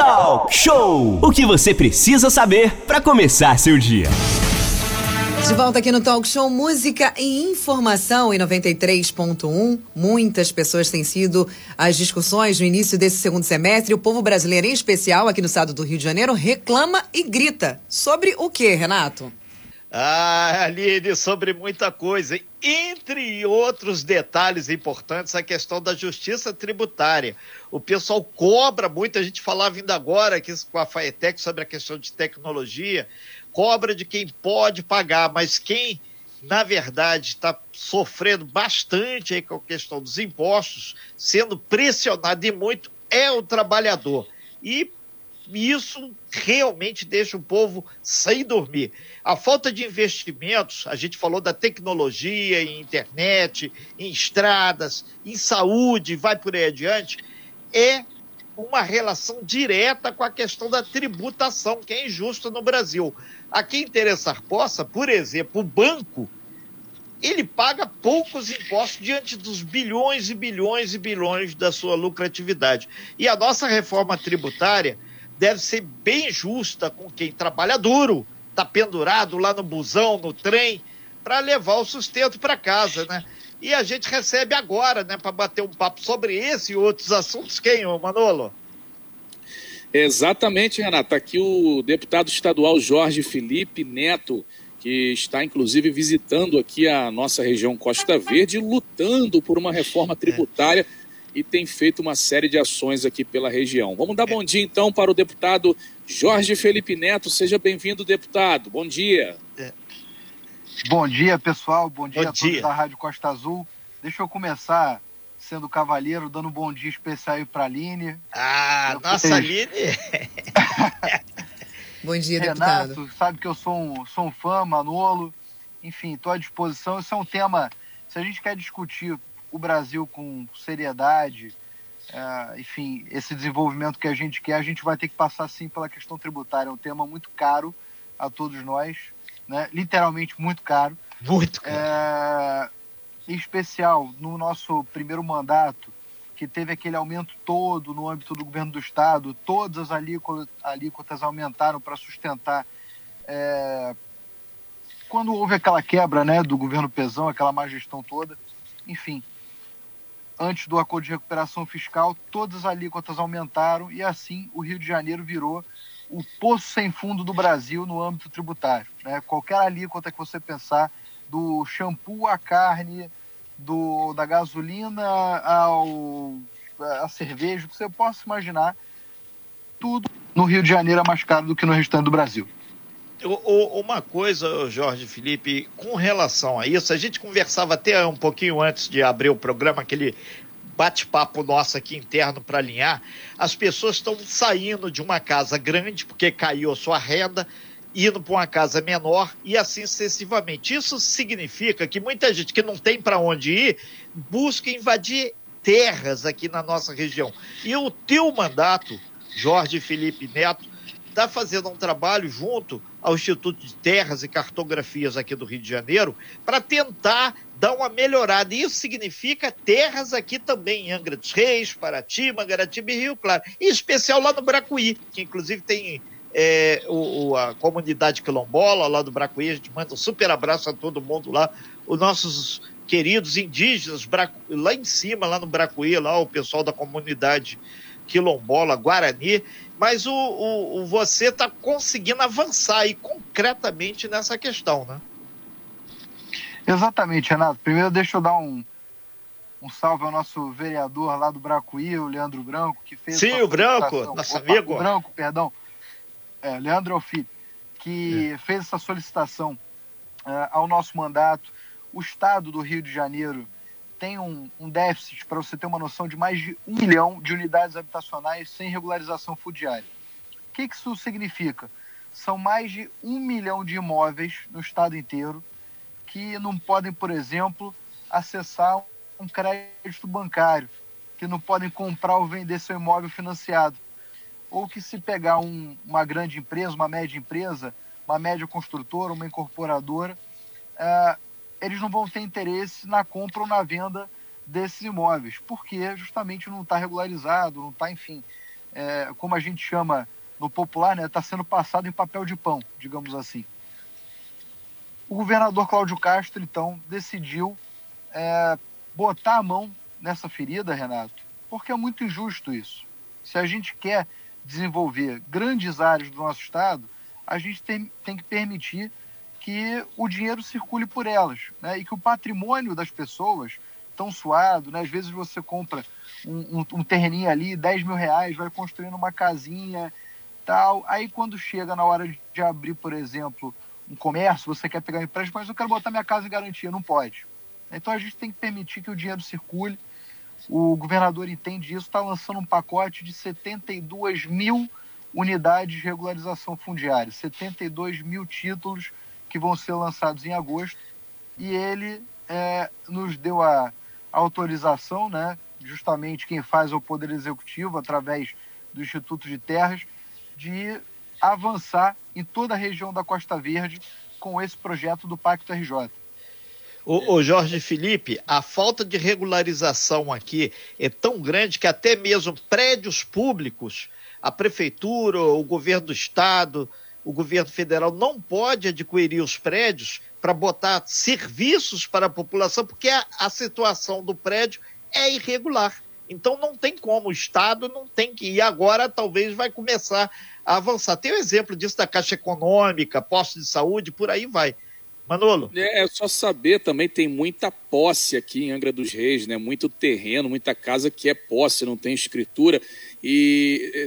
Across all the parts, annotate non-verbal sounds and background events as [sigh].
Talk Show! O que você precisa saber para começar seu dia. De volta aqui no Talk Show Música e Informação em 93.1. Muitas pessoas têm sido as discussões no início desse segundo semestre. O povo brasileiro, em especial aqui no estado do Rio de Janeiro, reclama e grita. Sobre o que, Renato? Ah, Aline, sobre muita coisa. Entre outros detalhes importantes, a questão da justiça tributária. O pessoal cobra muito, a gente falava ainda agora aqui com a Faetec sobre a questão de tecnologia, cobra de quem pode pagar, mas quem, na verdade, está sofrendo bastante aí com a questão dos impostos, sendo pressionado e muito, é o trabalhador. E isso realmente deixa o povo sem dormir. A falta de investimentos, a gente falou da tecnologia, em internet, em estradas, em saúde, vai por aí adiante, é uma relação direta com a questão da tributação, que é injusta no Brasil. Aqui em Interessar Poça, por exemplo, o banco, ele paga poucos impostos diante dos bilhões e bilhões e bilhões da sua lucratividade. E a nossa reforma tributária deve ser bem justa com quem trabalha duro, está pendurado lá no busão, no trem, para levar o sustento para casa, né? E a gente recebe agora, né, para bater um papo sobre esse e outros assuntos, quem, ô Manolo? Exatamente, Renata. Aqui o deputado estadual Jorge Felipe Neto, que está inclusive visitando aqui a nossa região Costa Verde, lutando por uma reforma tributária. E tem feito uma série de ações aqui pela região. Vamos dar bom dia então para o deputado Jorge Felipe Neto. Seja bem-vindo, deputado. Bom dia. Bom dia, pessoal. Bom dia bom a todos dia. da Rádio Costa Azul. Deixa eu começar sendo cavalheiro, dando um bom dia especial aí para a Aline. Ah, eu nossa Aline! [laughs] bom dia, Renato, deputado. sabe que eu sou um, sou um fã, Manolo. Enfim, estou à disposição. Esse é um tema, se a gente quer discutir o Brasil com seriedade, é, enfim, esse desenvolvimento que a gente quer, a gente vai ter que passar sim pela questão tributária. É um tema muito caro a todos nós, né? literalmente muito caro. Muito caro. É, em especial no nosso primeiro mandato, que teve aquele aumento todo no âmbito do governo do Estado, todas as alíquotas, alíquotas aumentaram para sustentar. É, quando houve aquela quebra né, do governo Pezão, aquela má gestão toda, enfim, antes do acordo de recuperação fiscal, todas as alíquotas aumentaram e assim o Rio de Janeiro virou o poço sem fundo do Brasil no âmbito tributário. Né? Qualquer alíquota que você pensar, do shampoo à carne, do, da gasolina ao a cerveja, que você possa imaginar, tudo no Rio de Janeiro é mais caro do que no restante do Brasil. Uma coisa, Jorge Felipe, com relação a isso, a gente conversava até um pouquinho antes de abrir o programa, aquele bate-papo nosso aqui interno para alinhar. As pessoas estão saindo de uma casa grande porque caiu a sua renda, indo para uma casa menor e assim sucessivamente. Isso significa que muita gente que não tem para onde ir busca invadir terras aqui na nossa região. E o teu mandato, Jorge Felipe Neto, está fazendo um trabalho junto ao Instituto de Terras e Cartografias aqui do Rio de Janeiro para tentar dar uma melhorada. Isso significa terras aqui também, em Angra dos Reis, Paraty, Mangaratiba e Rio Claro. Em especial lá no Bracuí, que inclusive tem é, o, a comunidade quilombola lá do Bracuí. A gente manda um super abraço a todo mundo lá. Os nossos queridos indígenas lá em cima, lá no Bracuí, lá o pessoal da comunidade quilombola, Guarani mas o, o, o você está conseguindo avançar aí concretamente nessa questão, né? Exatamente, Renato. Primeiro deixa eu dar um, um salve ao nosso vereador lá do Bracuí, o Leandro Branco, que fez. Sim, o Branco, nosso Opa, amigo. O Branco, perdão. É, Leandro Alfi, que é. fez essa solicitação uh, ao nosso mandato. O Estado do Rio de Janeiro tem um, um déficit, para você ter uma noção, de mais de um milhão de unidades habitacionais sem regularização fundiária. O que, que isso significa? São mais de um milhão de imóveis no estado inteiro que não podem, por exemplo, acessar um crédito bancário, que não podem comprar ou vender seu imóvel financiado. Ou que se pegar um, uma grande empresa, uma média empresa, uma média construtora, uma incorporadora, uh, eles não vão ter interesse na compra ou na venda desses imóveis, porque justamente não está regularizado, não está, enfim, é, como a gente chama no popular, está né, tá sendo passado em papel de pão, digamos assim. O governador Cláudio Castro, então, decidiu é, botar a mão nessa ferida, Renato, porque é muito injusto isso. Se a gente quer desenvolver grandes áreas do nosso estado, a gente tem, tem que permitir que o dinheiro circule por elas, né? E que o patrimônio das pessoas tão suado, né? Às vezes você compra um, um, um terreninho ali, 10 mil reais, vai construindo uma casinha, tal. Aí quando chega na hora de abrir, por exemplo, um comércio, você quer pegar um empréstimo, mas eu quero botar minha casa em garantia, não pode. Então a gente tem que permitir que o dinheiro circule. O governador entende isso, está lançando um pacote de 72 mil unidades de regularização fundiária, 72 mil títulos que vão ser lançados em agosto. E ele é, nos deu a, autorização, né? justamente quem faz o Poder Executivo, através do Instituto de Terras, de avançar em toda a região da Costa Verde com esse projeto do Pacto RJ. O, o, Jorge Felipe, a falta de regularização aqui é tão grande que até mesmo prédios públicos, a prefeitura, o governo do estado, o governo federal não pode adquirir os prédios para botar serviços para a população, porque a, a situação do prédio é irregular. Então não tem como, o Estado não tem que ir. Agora talvez vai começar a avançar. Tem o um exemplo disso da Caixa Econômica, posto de saúde, por aí vai. Manolo. É, é só saber também, tem muita posse aqui em Angra dos Reis, né? Muito terreno, muita casa que é posse, não tem escritura. E é,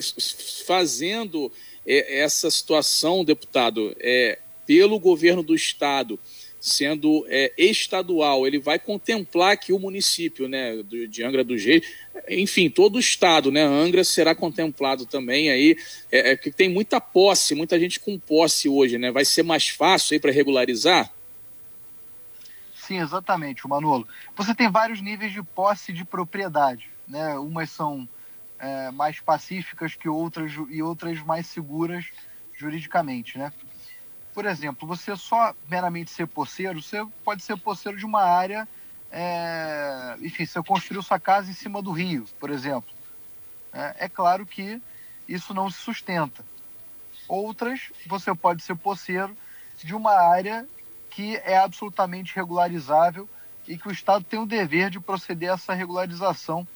fazendo é, essa situação, deputado, é, pelo governo do estado sendo é, estadual, ele vai contemplar que o município né, de Angra dos Reis, enfim, todo o estado, né, Angra será contemplado também aí, é, é, que tem muita posse, muita gente com posse hoje, né, vai ser mais fácil aí para regularizar? Sim, exatamente, Manolo. Você tem vários níveis de posse de propriedade, né, umas são é, mais pacíficas que outras e outras mais seguras juridicamente, né? por exemplo, você só meramente ser poceiro, você pode ser poceiro de uma área, é, enfim, você construiu sua casa em cima do rio, por exemplo. É, é claro que isso não se sustenta. Outras, você pode ser poceiro de uma área que é absolutamente regularizável e que o Estado tem o dever de proceder a essa regularização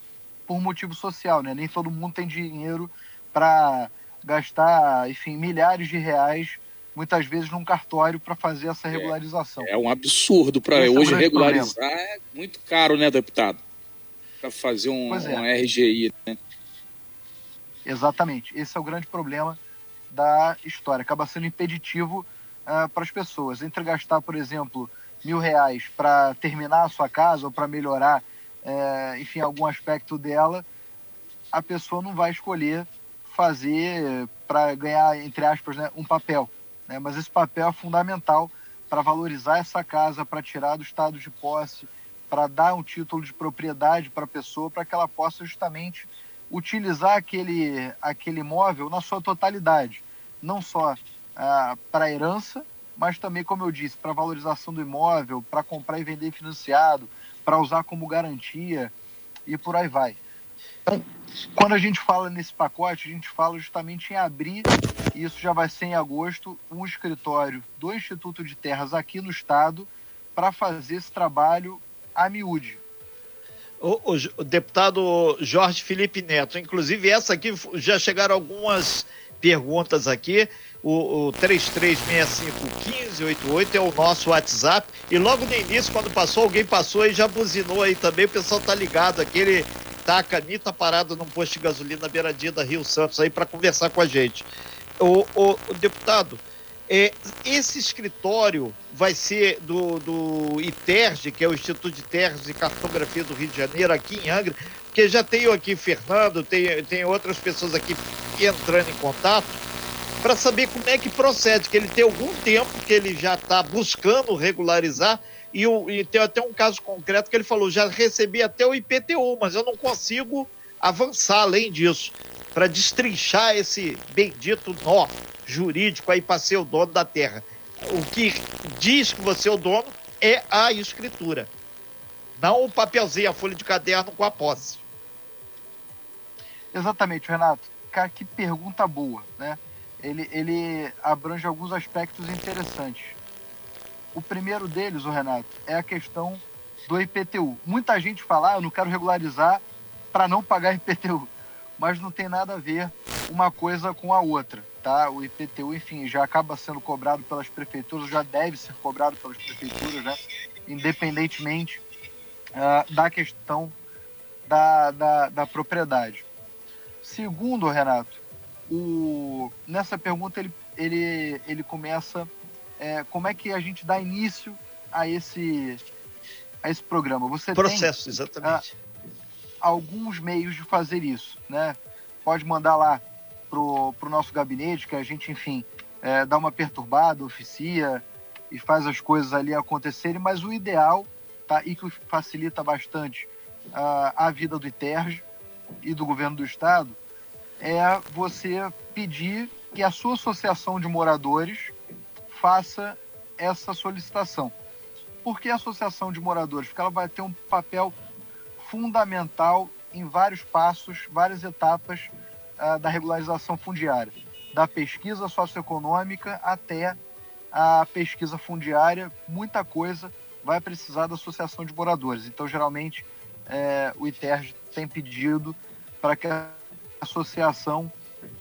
por motivo social, né? Nem todo mundo tem dinheiro para gastar, enfim, milhares de reais muitas vezes num cartório para fazer essa é, regularização. É, é um absurdo para hoje é regularizar problema. é muito caro, né, deputado? Para fazer um, é. um RGI, né? Exatamente. Esse é o grande problema da história. Acaba sendo impeditivo uh, para as pessoas. Entre gastar, por exemplo, mil reais para terminar a sua casa ou para melhorar, uh, enfim, algum aspecto dela, a pessoa não vai escolher fazer para ganhar, entre aspas, né, um papel né? mas esse papel é fundamental para valorizar essa casa, para tirar do estado de posse, para dar um título de propriedade para a pessoa, para que ela possa justamente utilizar aquele, aquele imóvel na sua totalidade, não só ah, para herança, mas também, como eu disse, para valorização do imóvel, para comprar e vender financiado, para usar como garantia e por aí vai. Então, quando a gente fala nesse pacote, a gente fala justamente em abrir, e isso já vai ser em agosto, um escritório do Instituto de Terras aqui no estado para fazer esse trabalho a miúde. O, o, o, deputado Jorge Felipe Neto, inclusive essa aqui já chegaram algumas perguntas aqui. O, o 33651588 é o nosso WhatsApp. E logo no início, quando passou, alguém passou e já buzinou aí também. O pessoal tá ligado. Aquele tá a canita parada num posto de gasolina na beiradinha da Rio Santos aí para conversar com a gente. O, o, o deputado, é, esse escritório vai ser do, do ITERG, que é o Instituto de Terras e Cartografia do Rio de Janeiro, aqui em Angra, porque já tenho aqui Fernando, tem, tem outras pessoas aqui entrando em contato, para saber como é que procede, que ele tem algum tempo que ele já está buscando regularizar, e, o, e tem até um caso concreto que ele falou: já recebi até o IPTU, mas eu não consigo avançar além disso, para destrinchar esse bendito nó jurídico aí para ser o dono da terra. O que diz que você é o dono é a escritura, não o papelzinho, a folha de caderno com a posse. Exatamente, Renato. cá, que pergunta boa, né? Ele, ele abrange alguns aspectos interessantes. O primeiro deles, o Renato, é a questão do IPTU. Muita gente fala, ah, eu não quero regularizar para não pagar [laughs] IPTU, mas não tem nada a ver uma coisa com a outra, tá? O IPTU, enfim, já acaba sendo cobrado pelas prefeituras, já deve ser cobrado pelas prefeituras, né? Independentemente uh, da questão da, da, da propriedade. Segundo, Renato, o, nessa pergunta ele, ele, ele começa é, como é que a gente dá início a esse, a esse programa. Você Processo, tem, exatamente. alguns meios de fazer isso, né? Pode mandar lá pro, pro nosso gabinete, que a gente, enfim, é, dá uma perturbada, oficia e faz as coisas ali acontecerem, mas o ideal, tá, e que facilita bastante a, a vida do ITERJ e do governo do estado, é você pedir que a sua associação de moradores faça essa solicitação. Por que a associação de moradores? Porque ela vai ter um papel fundamental em vários passos, várias etapas uh, da regularização fundiária, da pesquisa socioeconômica até a pesquisa fundiária, muita coisa vai precisar da associação de moradores. Então, geralmente, é, o ITERJ tem pedido para que a associação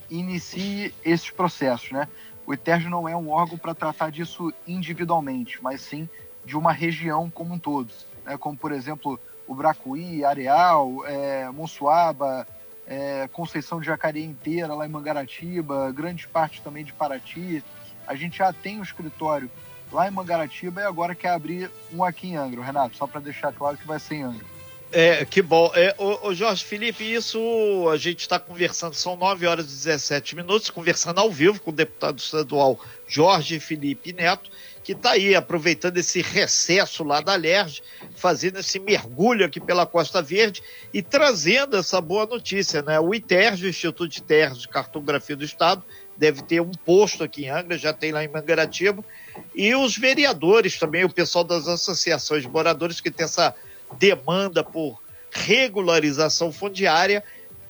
inicie esses processos, né? O ITERJ não é um órgão para tratar disso individualmente, mas sim de uma região como um todo, né? como por exemplo o Bracuí, Areal, é, Monsuaba, é, Conceição de Jacareí inteira, lá em Mangaratiba, grande parte também de Paraty. A gente já tem um escritório lá em Mangaratiba e agora quer abrir um aqui em Angra, Renato, só para deixar claro que vai ser em Angra. É, que bom. É, o, o Jorge Felipe, isso a gente está conversando, são 9 horas e 17 minutos, conversando ao vivo com o deputado estadual Jorge Felipe Neto, que está aí aproveitando esse recesso lá da LERJ, fazendo esse mergulho aqui pela Costa Verde e trazendo essa boa notícia, né? O ITERJ, o Instituto de Terras de Cartografia do Estado, deve ter um posto aqui em Angra, já tem lá em Mangaratiba, e os vereadores também, o pessoal das associações de moradores que tem essa demanda por regularização fundiária,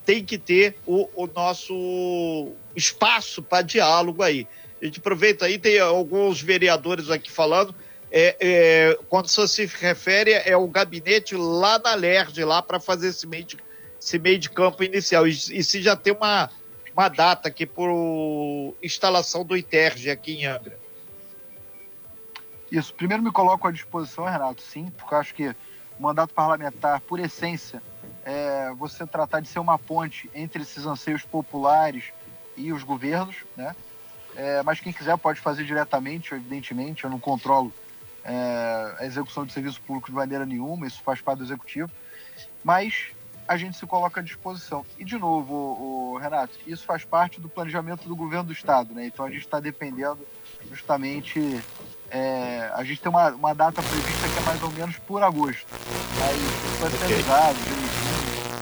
tem que ter o, o nosso espaço para diálogo aí. A gente aproveita aí, tem alguns vereadores aqui falando. É, é, quando você se refere, é o gabinete lá na LERJ, lá para fazer esse meio, de, esse meio de campo inicial. E, e se já tem uma, uma data aqui por instalação do ITERG aqui em Angra. Isso. Primeiro me coloco à disposição, Renato, sim, porque eu acho que mandato parlamentar, por essência, é você tratar de ser uma ponte entre esses anseios populares e os governos, né? É, mas quem quiser pode fazer diretamente, evidentemente, eu não controlo é, a execução de serviço público de maneira nenhuma, isso faz parte do executivo, mas a gente se coloca à disposição. E, de novo, o, o Renato, isso faz parte do planejamento do governo do Estado, né? Então a gente está dependendo justamente é, a gente tem uma, uma data prevista que é mais ou menos por agosto. Mas isso vai ser avisado,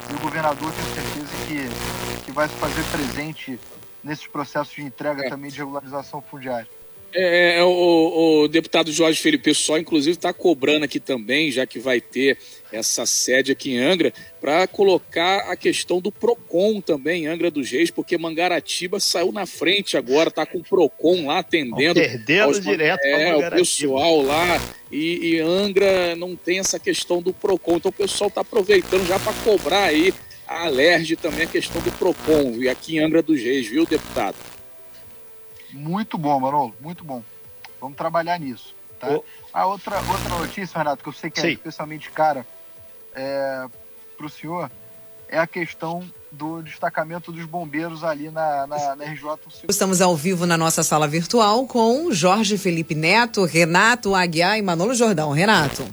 E o governador tem certeza que, que vai se fazer presente nesses processos de entrega é. também de regularização fundiária. É, é, o, o, deputado Jorge Felipe só, inclusive, está cobrando aqui também, já que vai ter essa sede aqui em Angra, para colocar a questão do PROCON também em Angra dos Reis, porque Mangaratiba saiu na frente agora, está com o PROCON lá atendendo. Perdendo aos, direto é, o pessoal lá. E, e, Angra não tem essa questão do PROCON, então o pessoal está aproveitando já para cobrar aí a alerge também a questão do PROCON, e aqui em Angra dos Reis, viu, deputado? Muito bom, Manolo, muito bom. Vamos trabalhar nisso. Tá? Oh. A outra, outra notícia, Renato, que eu sei que é Sim. é especialmente cara é, para o senhor, é a questão do destacamento dos bombeiros ali na, na, na RJ. Estamos ao vivo na nossa sala virtual com Jorge Felipe Neto, Renato Aguiar e Manolo Jordão. Renato.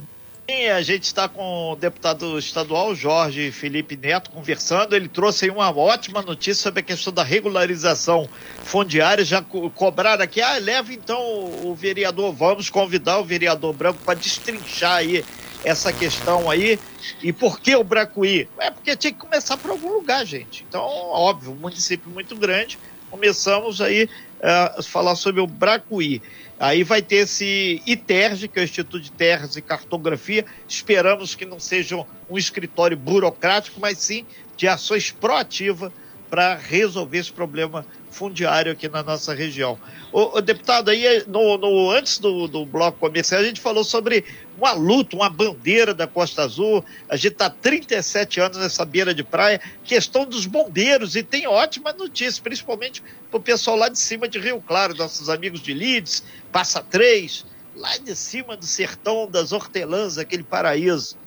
Sim, a gente está com o deputado estadual Jorge Felipe Neto conversando. Ele trouxe uma ótima notícia sobre a questão da regularização fundiária. Já co cobraram aqui, ah, leva então o vereador, vamos convidar o vereador Branco para destrinchar aí essa questão aí. E por que o Bracuí? É porque tinha que começar por algum lugar, gente. Então, óbvio, um município muito grande. Começamos aí a uh, falar sobre o Bracuí. Aí vai ter esse ITERG, que é o Instituto de Terras e Cartografia. Esperamos que não seja um escritório burocrático, mas sim de ações proativas para resolver esse problema fundiário aqui na nossa região. O, deputado, aí no, no antes do, do, bloco comercial, a gente falou sobre uma luta, uma bandeira da Costa Azul. A gente está 37 anos nessa beira de praia, questão dos bombeiros, e tem ótima notícia, principalmente para o pessoal lá de cima de Rio Claro, nossos amigos de Lides, Passa Três, lá de cima do sertão das hortelãs, aquele paraíso.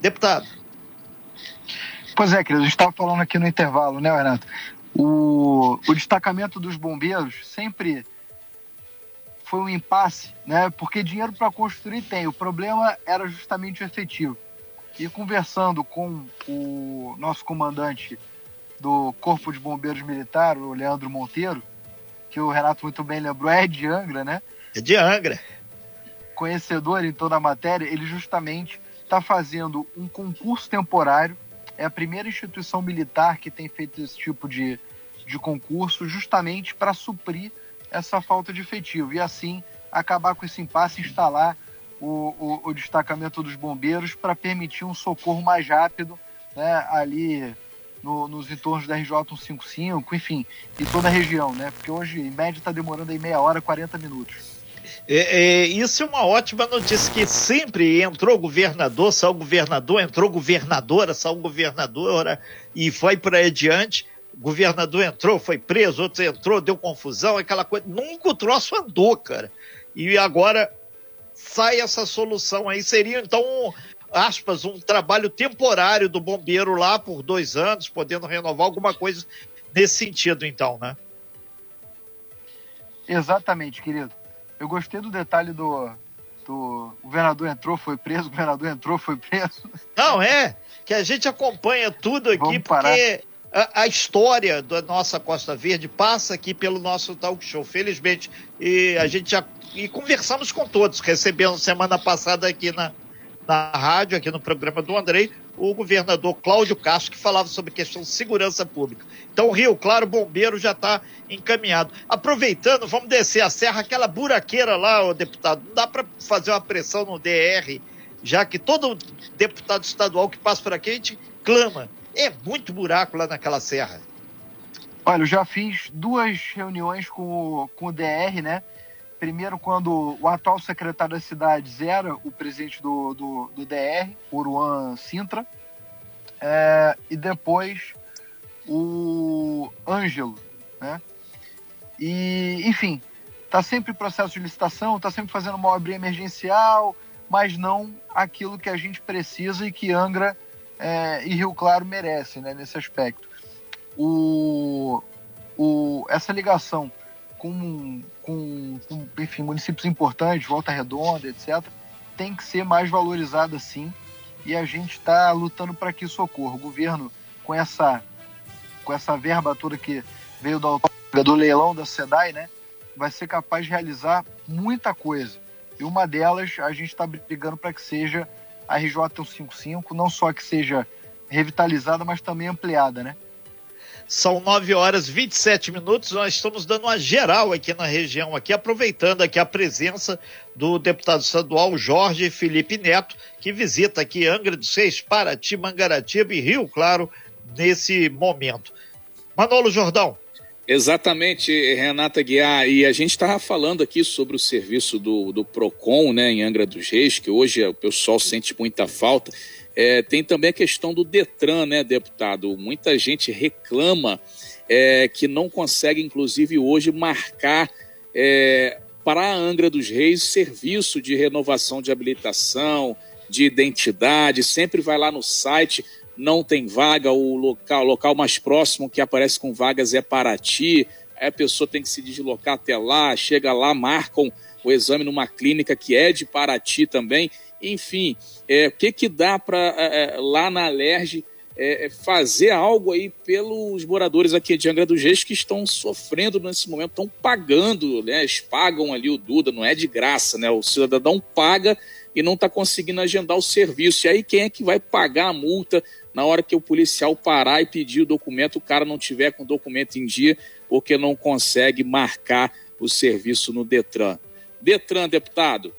Deputado. Pois é, querido, a gente estava falando aqui no intervalo, né, Renato? O, o destacamento dos bombeiros sempre foi um impasse, né? Porque dinheiro para construir tem. O problema era justamente o efetivo. E conversando com o nosso comandante do Corpo de Bombeiros Militar, o Leandro Monteiro, que o Renato muito bem lembrou, é de Angra, né? É de Angra. Conhecedor em toda a matéria, ele justamente está fazendo um concurso temporário é a primeira instituição militar que tem feito esse tipo de, de concurso, justamente para suprir essa falta de efetivo e assim acabar com esse impasse instalar o, o, o destacamento dos bombeiros para permitir um socorro mais rápido né, ali no, nos entornos da RJ 155, enfim, e toda a região, né? Porque hoje, em média, está demorando aí meia hora, 40 minutos. É, é, isso é uma ótima notícia, que sempre entrou governador, saiu governador, entrou governadora, saiu governadora e foi para adiante. O governador entrou, foi preso, outro entrou, deu confusão, aquela coisa. Nunca o troço andou, cara. E agora sai essa solução aí. Seria, então, aspas, um trabalho temporário do bombeiro lá por dois anos, podendo renovar alguma coisa nesse sentido, então, né? Exatamente, querido. Eu gostei do detalhe do, do o governador entrou, foi preso, o governador entrou, foi preso. Não, é, que a gente acompanha tudo aqui, Vamos porque a, a, história da nossa Costa Verde passa aqui pelo nosso talk show, felizmente. E a gente já. E conversamos com todos, recebendo semana passada aqui na, na rádio, aqui no programa do Andrei, o governador Cláudio Castro, que falava sobre questão de segurança pública. Então, Rio Claro Bombeiro já está encaminhado. Aproveitando, vamos descer a serra, aquela buraqueira lá, o deputado, não dá para fazer uma pressão no DR, já que todo deputado estadual que passa por aqui, a gente clama. É muito buraco lá naquela serra. Olha, eu já fiz duas reuniões com o, com o DR, né? Primeiro, quando o atual secretário das cidades era o presidente do, do, do DR, Uruan Sintra, é, e depois o Ângelo, né? E, enfim, está sempre em processo de licitação, está sempre fazendo uma obra emergencial, mas não aquilo que a gente precisa e que Angra é, e Rio Claro merecem né, nesse aspecto. O, o, essa ligação com, com, com, enfim, municípios importantes, Volta Redonda, etc., tem que ser mais valorizada sim. E a gente está lutando para que isso ocorra. O governo, com essa, com essa verba toda que veio do, do leilão da SEDAI, né, vai ser capaz de realizar muita coisa. E uma delas, a gente está brigando para que seja a RJ 155, não só que seja revitalizada, mas também ampliada, né? São 9 horas e 27 minutos. Nós estamos dando uma geral aqui na região, aqui, aproveitando aqui a presença do deputado estadual Jorge Felipe Neto, que visita aqui Angra dos Seis, Paraty, Mangaratiba e Rio Claro nesse momento. Manolo Jordão. Exatamente, Renata Guiar. E a gente estava falando aqui sobre o serviço do, do PROCON, né, em Angra dos Reis, que hoje o pessoal sente muita falta. É, tem também a questão do Detran, né, deputado? Muita gente reclama é, que não consegue, inclusive, hoje marcar é, para a Angra dos Reis serviço de renovação de habilitação, de identidade, sempre vai lá no site, não tem vaga, o local, local mais próximo que aparece com vagas é Paraty, aí a pessoa tem que se deslocar até lá, chega lá, marcam o exame numa clínica que é de Paraty também, enfim, é, o que, que dá para é, é, lá na Alerj é, é, fazer algo aí pelos moradores aqui de Angra dos Reis que estão sofrendo nesse momento, estão pagando, né? Eles pagam ali o Duda, não é de graça, né? O cidadão paga e não está conseguindo agendar o serviço. E aí quem é que vai pagar a multa na hora que o policial parar e pedir o documento, o cara não tiver com o documento em dia, porque não consegue marcar o serviço no Detran? Detran, deputado.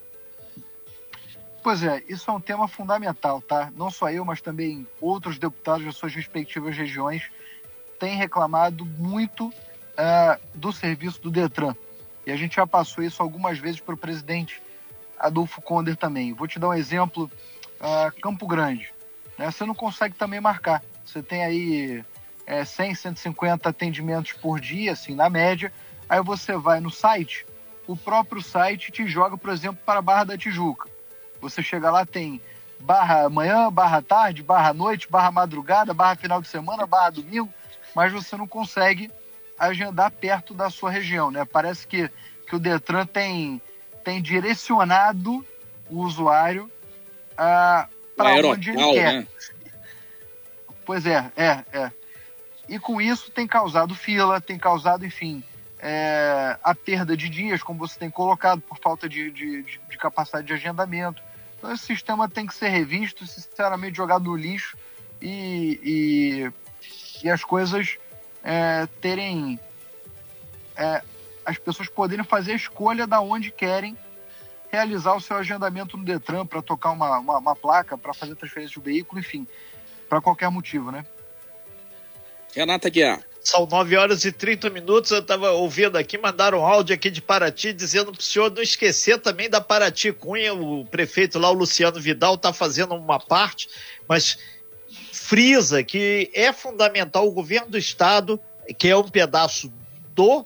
Pois é, isso é um tema fundamental, tá? Não só eu, mas também outros deputados das suas respectivas regiões tem reclamado muito uh, do serviço do Detran. E a gente já passou isso algumas vezes para o presidente Adolfo Conder também. Vou te dar um exemplo: uh, Campo Grande. Né? Você não consegue também marcar. Você tem aí é, 100, 150 atendimentos por dia, assim, na média. Aí você vai no site, o próprio site te joga, por exemplo, para a Barra da Tijuca. Você chega lá, tem barra manhã, barra tarde, barra noite, barra madrugada, barra final de semana, barra domingo, mas você não consegue agendar perto da sua região, né? Parece que, que o Detran tem, tem direcionado o usuário ah, para onde ele quer. Né? Pois é, é, é. E com isso tem causado fila, tem causado, enfim, é, a perda de dias, como você tem colocado, por falta de, de, de, capacidade de agendamento. Então esse sistema tem que ser revisto, sinceramente jogado no lixo e, e, e as coisas é, terem. É, as pessoas poderem fazer a escolha da onde querem realizar o seu agendamento no Detran para tocar uma, uma, uma placa, para fazer transferência do veículo, enfim, para qualquer motivo, né? Renata Guiar. São 9 horas e 30 minutos. Eu estava ouvindo aqui, mandaram um áudio aqui de Paraty dizendo para o senhor não esquecer também da Paraty Cunha. O prefeito lá, o Luciano Vidal, está fazendo uma parte, mas frisa que é fundamental o governo do estado, que é um pedaço do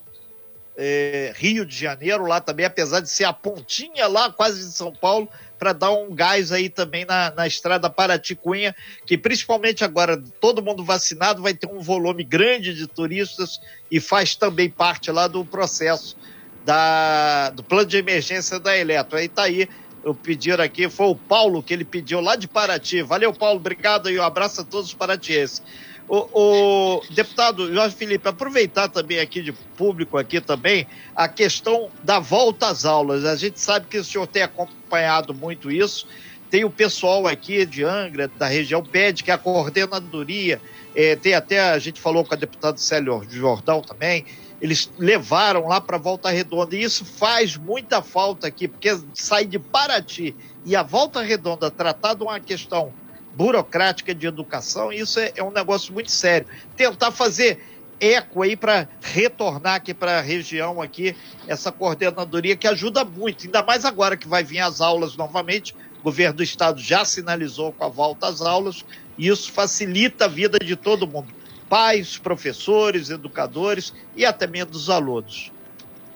é, Rio de Janeiro, lá também, apesar de ser a pontinha lá, quase de São Paulo, para dar um gás aí também na, na estrada Paraty-Cunha, que principalmente agora, todo mundo vacinado, vai ter um volume grande de turistas e faz também parte lá do processo da, do plano de emergência da Eletro. Aí tá aí, eu pedir aqui, foi o Paulo que ele pediu lá de Paraty. Valeu, Paulo, obrigado e um abraço a todos os paratienses. O, o, deputado Jorge Felipe, aproveitar também aqui de público aqui também a questão da volta às aulas. A gente sabe que o senhor tem acompanhado muito isso. Tem o pessoal aqui de Angra, da região, pede que a coordenadoria, é, tem até, a gente falou com a deputada Célio Jordão também, eles levaram lá para Volta Redonda. E isso faz muita falta aqui, porque sai de Paraty e a Volta Redonda tratar de uma questão burocrática de educação, isso é, é um negócio muito sério. Tentar fazer eco aí para retornar aqui para a região aqui essa coordenadoria que ajuda muito, ainda mais agora que vai vir as aulas novamente. O governo do estado já sinalizou com a volta às aulas e isso facilita a vida de todo mundo, pais, professores, educadores e até mesmo dos alunos.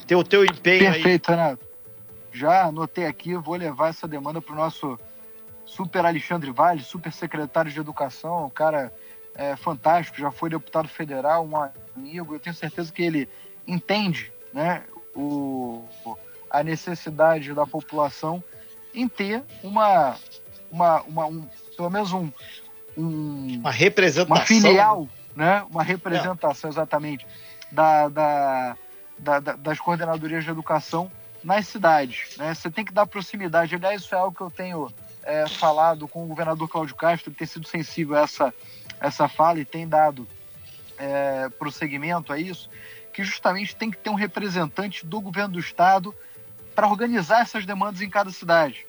Ter o teu empenho Perfeito, aí. Renato. Já anotei aqui, vou levar essa demanda para o nosso super Alexandre Vale, super secretário de Educação, um cara é, fantástico, já foi deputado federal, um amigo. Eu tenho certeza que ele entende né, o, a necessidade da população em ter uma, uma, uma um, pelo menos um, um, uma representação, uma filial, né, uma representação exatamente da, da, da, das coordenadorias de educação nas cidades. Né? Você tem que dar proximidade. Aliás, isso é algo que eu tenho é, falado com o governador Cláudio Castro, ele tem sido sensível a essa, essa fala e tem dado é, prosseguimento a isso, que justamente tem que ter um representante do governo do estado para organizar essas demandas em cada cidade.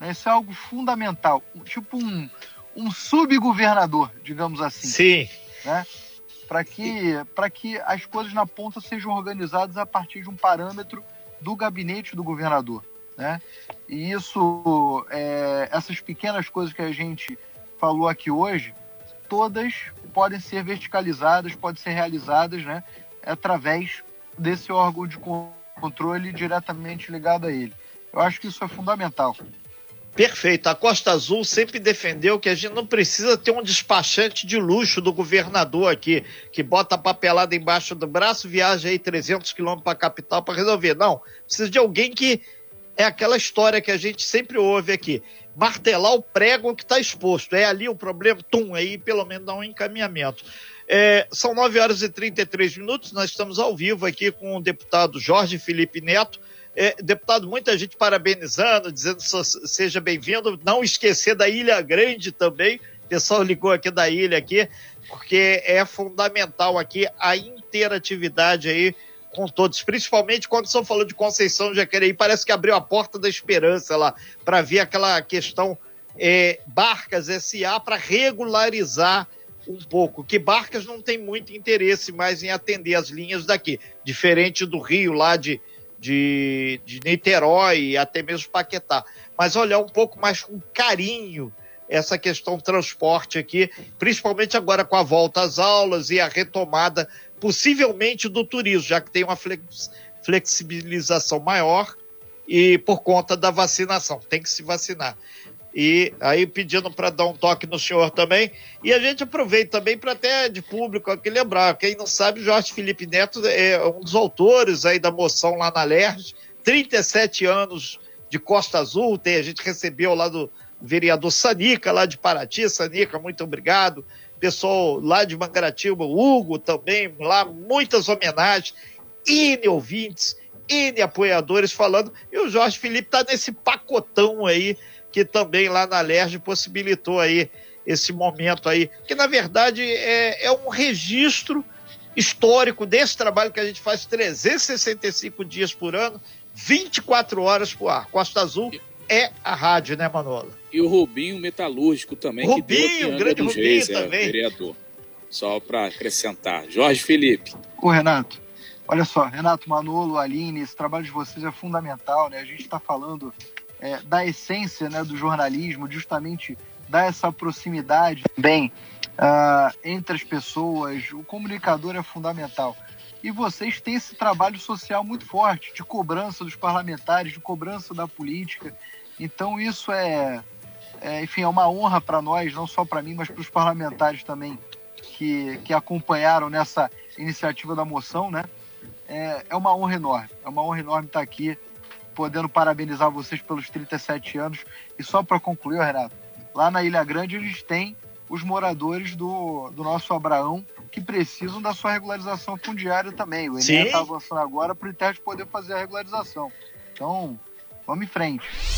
Né? Isso é algo fundamental, tipo um, um subgovernador, digamos assim. Sim. Né? Para que, que as coisas na ponta sejam organizadas a partir de um parâmetro do gabinete do governador. Né? E isso, é, essas pequenas coisas que a gente falou aqui hoje, todas podem ser verticalizadas, podem ser realizadas né, através desse órgão de controle diretamente ligado a ele. Eu acho que isso é fundamental. Perfeito. A Costa Azul sempre defendeu que a gente não precisa ter um despachante de luxo do governador aqui, que bota a papelada embaixo do braço, viaja aí 300 quilômetros para a capital para resolver. Não, precisa de alguém que é aquela história que a gente sempre ouve aqui. Martelar o prego que está exposto. É ali o problema, tum, aí pelo menos dá um encaminhamento. É, são 9 horas e 33 minutos, nós estamos ao vivo aqui com o deputado Jorge Felipe Neto. É, deputado, muita gente parabenizando, dizendo seja bem-vindo. Não esquecer da Ilha Grande também. O pessoal ligou aqui da ilha aqui, porque é fundamental aqui a interatividade aí com todos, principalmente quando São falou de Conceição Jacareí, parece que abriu a porta da esperança lá, para ver aquela questão é, Barcas SA para regularizar um pouco, que Barcas não tem muito interesse mais em atender as linhas daqui, diferente do Rio, lá de, de, de Niterói e até mesmo Paquetá. Mas olhar um pouco mais com carinho essa questão transporte aqui, principalmente agora com a volta às aulas e a retomada, possivelmente, do turismo, já que tem uma flexibilização maior e por conta da vacinação. Tem que se vacinar. E aí pedindo para dar um toque no senhor também. E a gente aproveita também para até de público aqui lembrar, quem não sabe, Jorge Felipe Neto é um dos autores aí da moção lá na LERJ, 37 anos de Costa Azul, tem, a gente recebeu lá do vereador Sanica, lá de Paraty, Sanica, muito obrigado. Pessoal lá de Mangaratiba, Hugo também, lá, muitas homenagens, N ouvintes, N apoiadores falando, e o Jorge Felipe está nesse pacotão aí, que também lá na LERJ possibilitou aí esse momento aí, que na verdade é, é um registro histórico desse trabalho que a gente faz 365 dias por ano, 24 horas por ar. Costa Azul é a rádio, né, Manola? E o Rubinho Metalúrgico também. Rubinho, que grande Rubinho Reis, é, também. É, vereador. Só para acrescentar. Jorge Felipe. Ô, Renato, olha só, Renato, Manolo, Aline, esse trabalho de vocês é fundamental, né? A gente está falando é, da essência né, do jornalismo, justamente dar essa proximidade bem uh, entre as pessoas. O comunicador é fundamental. E vocês têm esse trabalho social muito forte, de cobrança dos parlamentares, de cobrança da política. Então isso é, é enfim, é uma honra para nós, não só para mim, mas para os parlamentares também que, que acompanharam nessa iniciativa da moção, né? É, é uma honra enorme, é uma honra enorme estar aqui, podendo parabenizar vocês pelos 37 anos. E só para concluir, Renato, lá na Ilha Grande eles têm os moradores do, do nosso Abraão que precisam da sua regularização fundiária também. O Enem está avançando agora para o ITER poder fazer a regularização. Então, vamos em frente.